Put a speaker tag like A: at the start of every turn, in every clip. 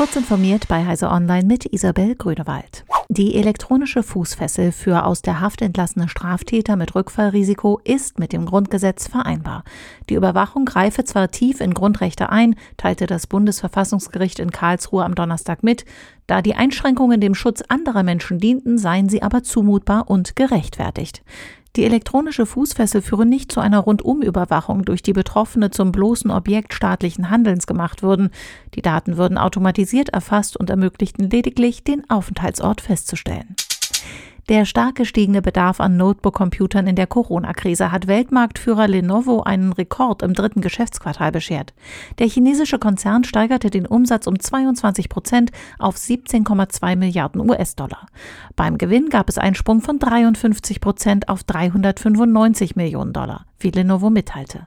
A: Kurz informiert bei Heise Online mit Isabel Grünewald. Die elektronische Fußfessel für aus der Haft entlassene Straftäter mit Rückfallrisiko ist mit dem Grundgesetz vereinbar. Die Überwachung greife zwar tief in Grundrechte ein, teilte das Bundesverfassungsgericht in Karlsruhe am Donnerstag mit, da die Einschränkungen dem Schutz anderer Menschen dienten, seien sie aber zumutbar und gerechtfertigt. Die elektronische Fußfessel führe nicht zu einer Rundumüberwachung, durch die Betroffene zum bloßen Objekt staatlichen Handelns gemacht würden. Die Daten würden automatisiert erfasst und ermöglichten lediglich, den Aufenthaltsort festzustellen. Der stark gestiegene Bedarf an Notebook-Computern in der Corona-Krise hat Weltmarktführer Lenovo einen Rekord im dritten Geschäftsquartal beschert. Der chinesische Konzern steigerte den Umsatz um 22 Prozent auf 17,2 Milliarden US-Dollar. Beim Gewinn gab es einen Sprung von 53 Prozent auf 395 Millionen Dollar, wie Lenovo mitteilte.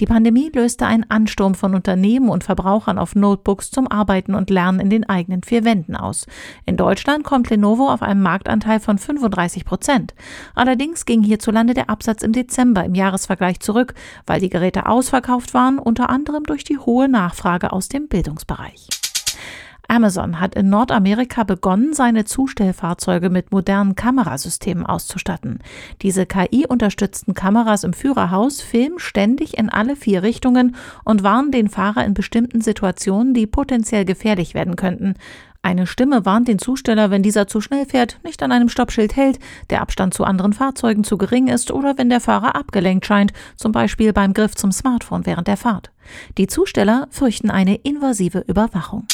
A: Die Pandemie löste einen Ansturm von Unternehmen und Verbrauchern auf Notebooks zum Arbeiten und Lernen in den eigenen vier Wänden aus. In Deutschland kommt Lenovo auf einen Marktanteil von 35 Prozent. Allerdings ging hierzulande der Absatz im Dezember im Jahresvergleich zurück, weil die Geräte ausverkauft waren, unter anderem durch die hohe Nachfrage aus dem Bildungsbereich. Amazon hat in Nordamerika begonnen, seine Zustellfahrzeuge mit modernen Kamerasystemen auszustatten. Diese KI-unterstützten Kameras im Führerhaus filmen ständig in alle vier Richtungen und warnen den Fahrer in bestimmten Situationen, die potenziell gefährlich werden könnten. Eine Stimme warnt den Zusteller, wenn dieser zu schnell fährt, nicht an einem Stoppschild hält, der Abstand zu anderen Fahrzeugen zu gering ist oder wenn der Fahrer abgelenkt scheint, zum Beispiel beim Griff zum Smartphone während der Fahrt. Die Zusteller fürchten eine invasive Überwachung.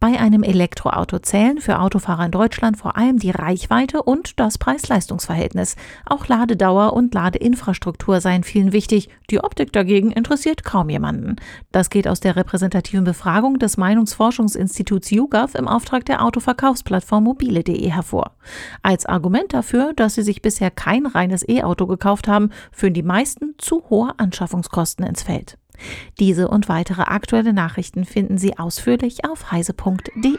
A: Bei einem Elektroauto zählen für Autofahrer in Deutschland vor allem die Reichweite und das Preis-Leistungs-Verhältnis. Auch Ladedauer und Ladeinfrastruktur seien vielen wichtig. Die Optik dagegen interessiert kaum jemanden. Das geht aus der repräsentativen Befragung des Meinungsforschungsinstituts YouGov im Auftrag der Autoverkaufsplattform mobile.de hervor. Als Argument dafür, dass sie sich bisher kein reines E-Auto gekauft haben, führen die meisten zu hohe Anschaffungskosten ins Feld. Diese und weitere aktuelle Nachrichten finden Sie ausführlich auf heise.de.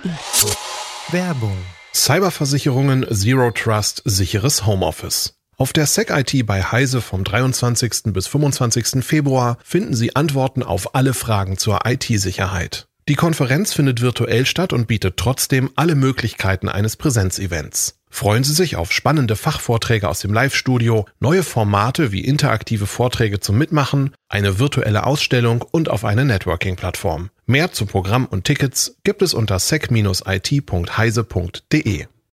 B: Werbung. Cyberversicherungen Zero Trust sicheres Homeoffice. Auf der SecIT bei Heise vom 23. bis 25. Februar finden Sie Antworten auf alle Fragen zur IT-Sicherheit. Die Konferenz findet virtuell statt und bietet trotzdem alle Möglichkeiten eines Präsenzevents. Freuen Sie sich auf spannende Fachvorträge aus dem Live-Studio, neue Formate wie interaktive Vorträge zum Mitmachen, eine virtuelle Ausstellung und auf eine Networking-Plattform. Mehr zu Programm und Tickets gibt es unter sec-it.heise.de.